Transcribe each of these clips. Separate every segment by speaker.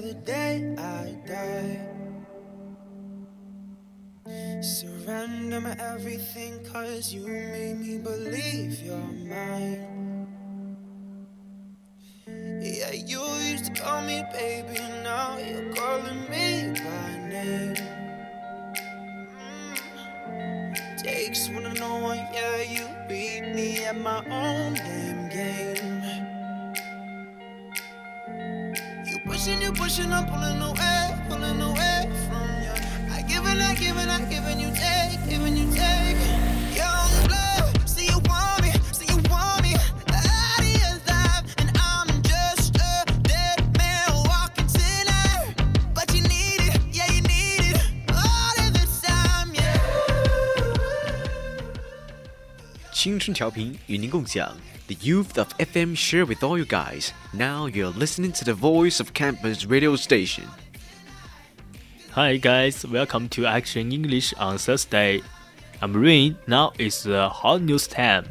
Speaker 1: The day I die. Surrender my everything, cause you made me believe you're mine. Yeah, you used to call me baby, now you're calling me by name. Mm. Takes one to know one, yeah, you beat me at my own game. Pushing, I'm pulling away, pulling away from you. I give and I give and I give and you take, giving you take.
Speaker 2: 青春调频与您共享，The youth of FM share with all you guys. Now you're listening to the voice of campus radio station.
Speaker 3: Hi guys, welcome to Action English on Thursday. I'm Rain. Now it's the hot news time.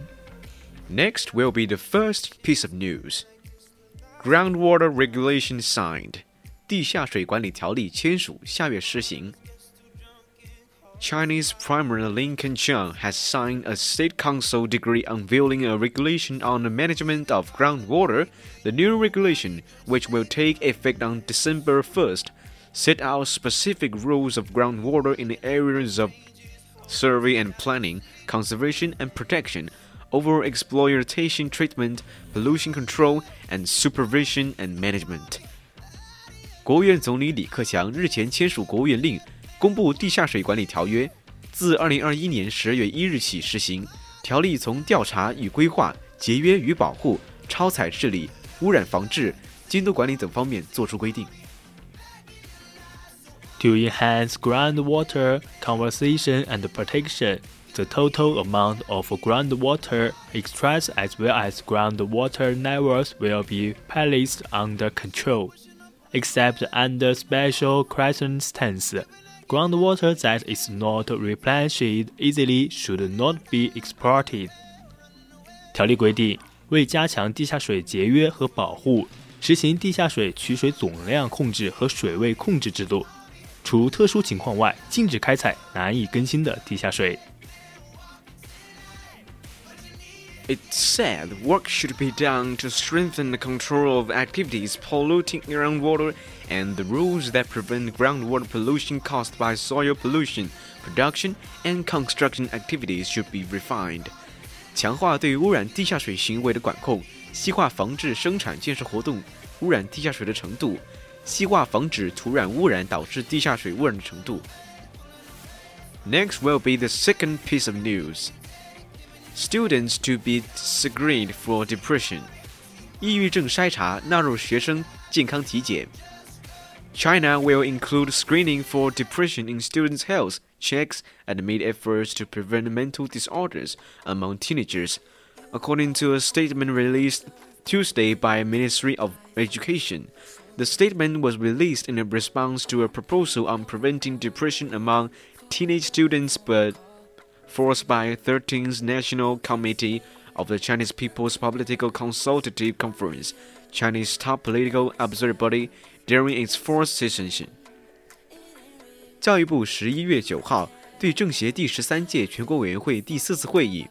Speaker 2: Next will be the first piece of news. Groundwater regulation signed. 地下水管理条例签署，下月施行。 Chinese Prime Minister Li Keqiang has signed a State Council decree unveiling a regulation on the management of groundwater. The new regulation, which will take effect on December 1st, set out specific rules of groundwater in the areas of survey and planning, conservation and protection, overexploitation treatment, pollution control, and supervision and management. 国务院总理李克强日前签署国务院令。公布《地下水管理条约》，自二零二一年十二月一日起施行。条例从调查与规划、节约与保护、超采治理、污染防治、监督管理等方面作出规定。
Speaker 3: To enhance groundwater conservation and protection, the total amount of groundwater extracts as well as groundwater levels will be placed under control, except under special circumstances. Groundwater that is not replenished easily should not be exported. 条例规定，为加强地下水节约和保护，实行地下水取水总量控制和水位控制制度。除特殊情况外，禁止开采难以更新的地下水。
Speaker 2: It said work should be done to strengthen the control of activities polluting groundwater and the rules that prevent groundwater pollution caused by soil pollution, production, and construction activities should be refined. 强化对污染地下水行为的管控，细化防治生产建设活动污染地下水的程度，细化防止土壤污染导致地下水污染的程度。Next will be the second piece of news. Students to be screened for depression. 抑郁症筛查纳入学生健康体检。China will include screening for depression in students' health checks and made efforts to prevent mental disorders among teenagers, according to a statement released Tuesday by Ministry of Education. The statement was released in response to a proposal on preventing depression among teenage students, but forced by 13th National Committee of the Chinese People's Political Consultative Conference, Chinese top political observer body, during its fourth session. 教育部十一月九号对政协第十三届全国委员会第四次会议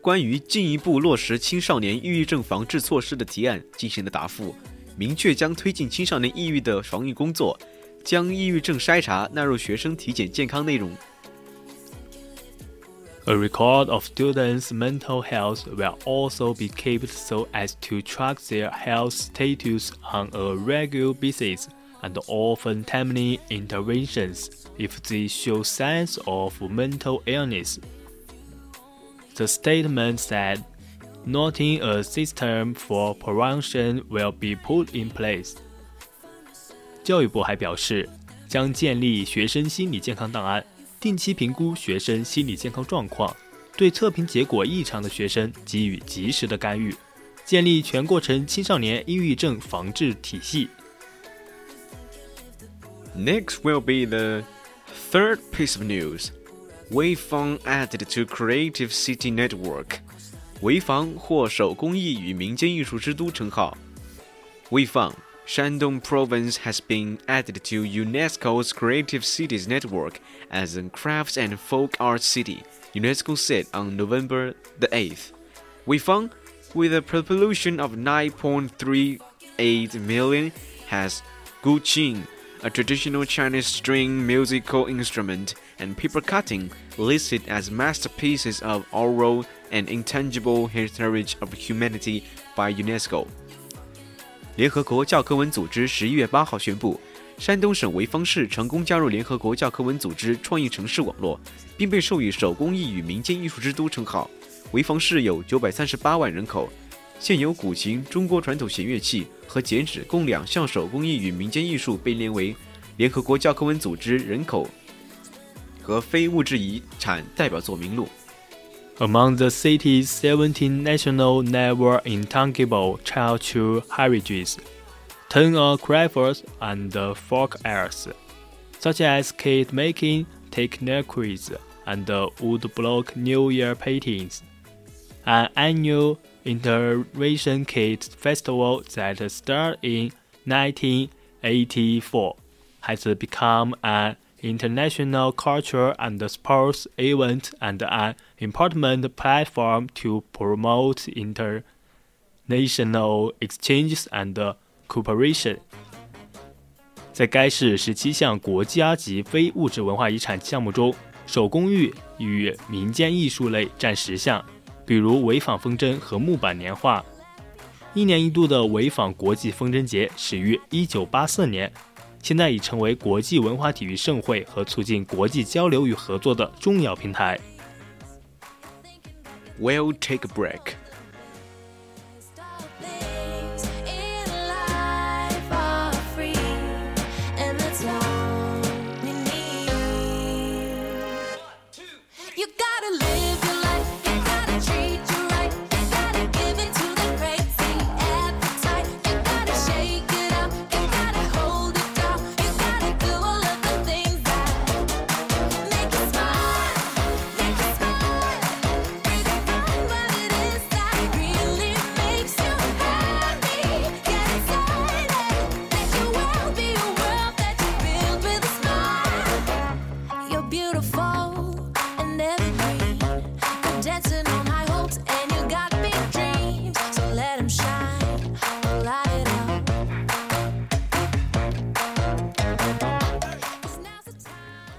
Speaker 2: 关于进一步落实青少年抑郁症防治措施的提案进行了答复，明确将推进青少年抑郁的防御工作，将抑郁症筛查纳入学生体检健康内容。
Speaker 3: A record of students' mental health will also be kept so as to track their health status on a regular basis and offer timely interventions if they show signs of mental illness. The statement said, noting a system for prevention will be put in place. 教育部还表示，将建立学生心理健康档案。 定期评估学生心理健康状况，对测评结果异常的学生给予及时的干预，建立全过程青少年抑郁症防治体系。
Speaker 2: Next will be the third piece of news. Weifang added to Creative City Network. 潍坊获手工艺与民间艺术之都称号。Weifang Shandong province has been added to UNESCO's Creative Cities Network as a crafts and folk art city, UNESCO said on November the 8th. Weifang, with a population of 9.38 million, has guqin, a traditional Chinese string musical instrument, and paper cutting, listed as masterpieces of oral and intangible heritage of humanity by UNESCO. 联合国教科文组织十一月八号宣布，山东省潍坊市成功加入联合国教科文组织创意城市网络，并被授予手工艺与民间艺术之都称号。潍坊市有九百三十八万人口，现有古琴、中国传统弦乐器和剪纸共两项手工艺与民间艺术被列为联合国教科文组织人口和非物质遗产代表作名录。
Speaker 3: Among the city's 17 national never intangible childhood heritages, 10 are crafts and folk arts, such as cake making, techniques, and woodblock New Year paintings. An annual International Kite Festival that started in 1984 has become an international cultural and sports event and an important platform to promote international exchanges and cooperation. 在该市十七项国家级非物质文化遗产项目中，手工艺与民间艺术类占十项，比如潍坊风筝和木板年画。一年一度的潍坊国际风筝节始于1984年。现在已成为国际文化体育盛会和促进国际交流与合作的重要平台。
Speaker 2: We'll take a break.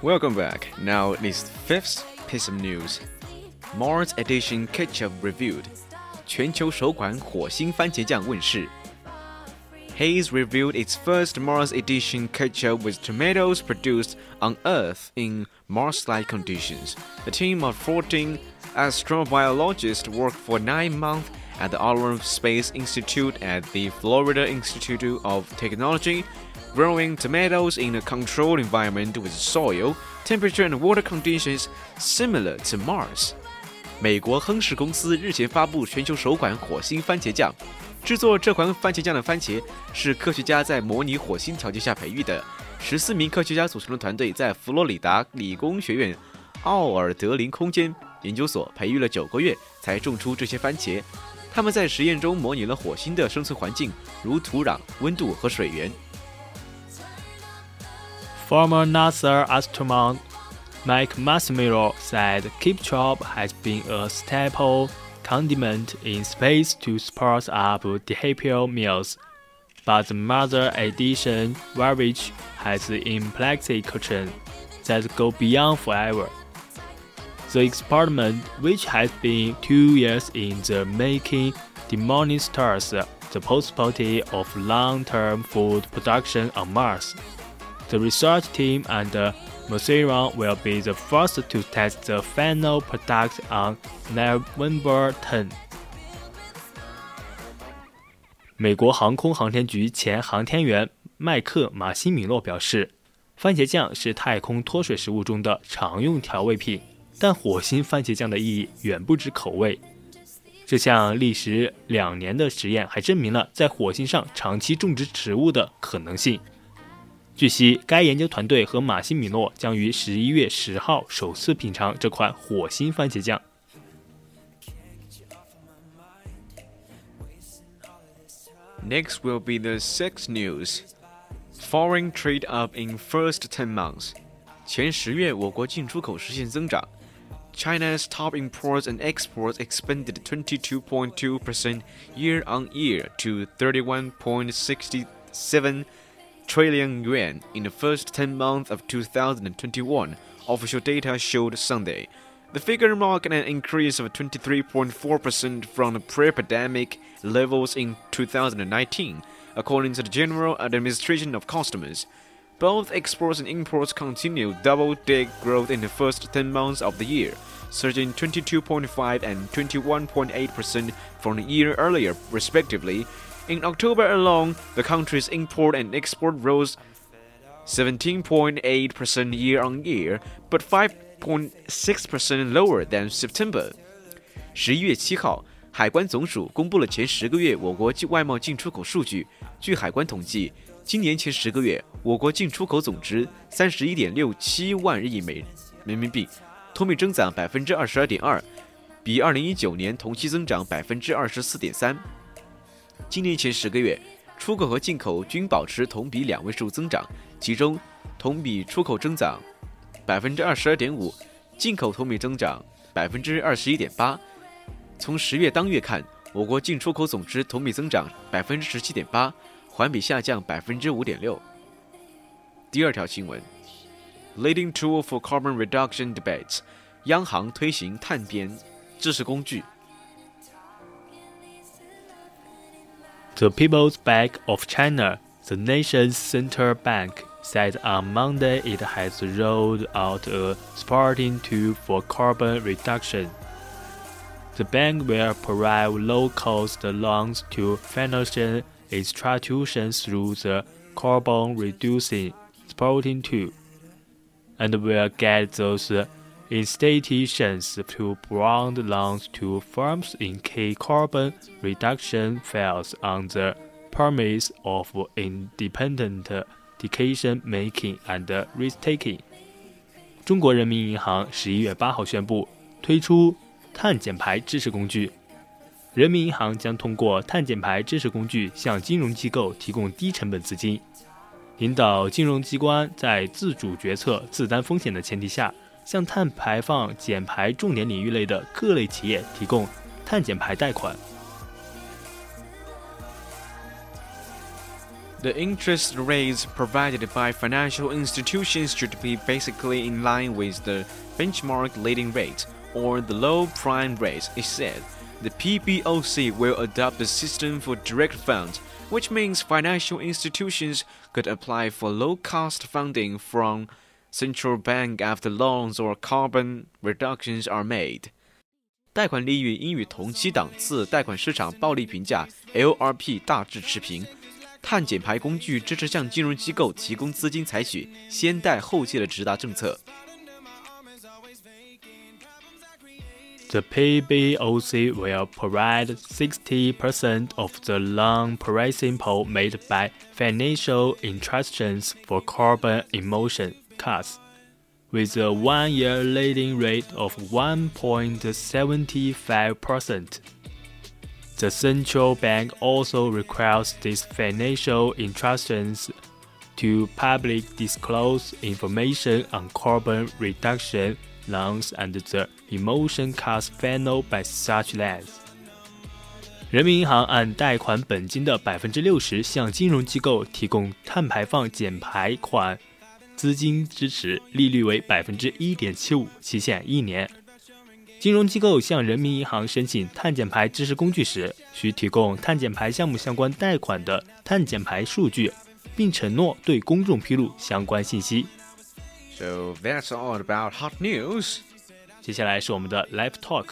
Speaker 2: Welcome back. Now this fifth piece of news. Mars Edition Ketchup reviewed. 全球首款火星番茄酱问世。Heinz reviewed its first Mars Edition ketchup with tomatoes produced on Earth in Mars-like conditions. A team of 14 astrobiologists worked for nine months at the Aldrin Space Institute at the Florida Institute of Technology growing tomatoes in a controlled environment with soil, temperature, and water conditions similar to Mars. 美国亨氏公司日前发布全球首款火星番茄酱。制作这款番茄酱的番茄是科学家在模拟火星条件下培育的。十四名科学家组成的团队在佛罗里达理工学院奥尔德林空间研究所培育了九个月，才种出这些番茄。他们在实验中模拟了火星的生存环境，如土壤、温度和水源。
Speaker 3: Former NASA astronaut Mike Massimino said ketchup has been a staple condiment in space to spice up happy meals, but the mother addition variety has implications that go beyond forever. The experiment, which has been two years in the making, demonstrates the possibility of long-term food production on Mars. The research team and Mosiron will be the first to test the final product on November 10. 美国航空航天局前航天员麦克马西米洛表示，番茄酱是太空脱水食物中的常用调味品，但火星番茄酱的意义远不止口味。这项历时两年的实验还证明了在火星上长期种植植物的可能性。据悉，该研究团队和马西米诺将于十一月十号首次品尝这款火星番茄酱。
Speaker 2: Next will be the sex news. Foreign trade up in first 10 months. 前十月，我国进出口实现增长。China's top imports and exports expanded 22.2% year on year to 31.67 trillion yuan in the first 10 months of 2021, official data showed Sunday. The figure marked an increase of 23.4% from the pre pandemic levels in 2019, according to the General Administration of Customs. Both exports and imports continued double digit growth in the first 10 months of the year, surging 22.5 and 21.8% from the year earlier, respectively, in October alone, the country's import and export rose 17.8% year on year, but 5.6% lower than September. 十一月七号，海关总署公布了前十个月我国外贸进出口数据。据海关统计，今年前十个月，我国进出口总值三十一点六七万亿美人民币，同比增长百分之二十二点二，比二零一九年同期增长百分之二十四点三。 今年前十个月，出口和进口均保持同比两位数增长，其中同比出口增长百分之二十二点五，进口同比增长百分之二十一点八。从十月当月看，我国进出口总值同比增长百分之十七点八，环比下降百分之五点六。第二条新闻：Leading tool for carbon reduction debates，央行推行碳边知识工具。
Speaker 3: The People's Bank of China, the nation's central bank, said on Monday it has rolled out a supporting tool for carbon reduction. The bank will provide low-cost loans to financial institutions through the carbon reducing supporting tool, and will get those institutions to provide loans to firms in key carbon reduction fails on the premise of independent decision making and risk taking。中国人民银行十一月八号宣布推出碳减排支持工具。人民银行将通过碳减排支持工具向金融机构提供低成本资金，引导金融机关在自主决策、自担风险的前提下。向碳排放减排重点领域内的各类企业提供碳减排贷款。
Speaker 2: The interest rates provided by financial institutions should be basically in line with the benchmark lending rate or the loan prime rate, it said. The PBOC will adopt a system for direct funds, which means financial institutions could apply for low cost funding from central bank after loans or carbon reductions are made。贷款利率应与同期档次贷款市场暴力评价 LRP 大致持平。碳减排工具支持向金融机构提供资金，采取先贷后借的直达政策。
Speaker 3: The PBOC will provide 60% of the loan pricing pool made by financial institutions for carbon emission cuts, with a one-year lending rate of 1.75%. The central bank also requires these financial institutions to public disclose information on carbon reduction loans and the emission cost final by such loans。人民银行按贷款本金的百分之六十向金融机构提供碳排放减排款 资金支持，利率为百分之一点七五，期限一年。金融机构向人民银行申请碳减排知识工具时，需提供碳减排项目相关贷款的碳减排数据，并承诺对公众披露相关信息。
Speaker 2: So that's all about hot news.
Speaker 3: 接下来是我们的 Live Talk。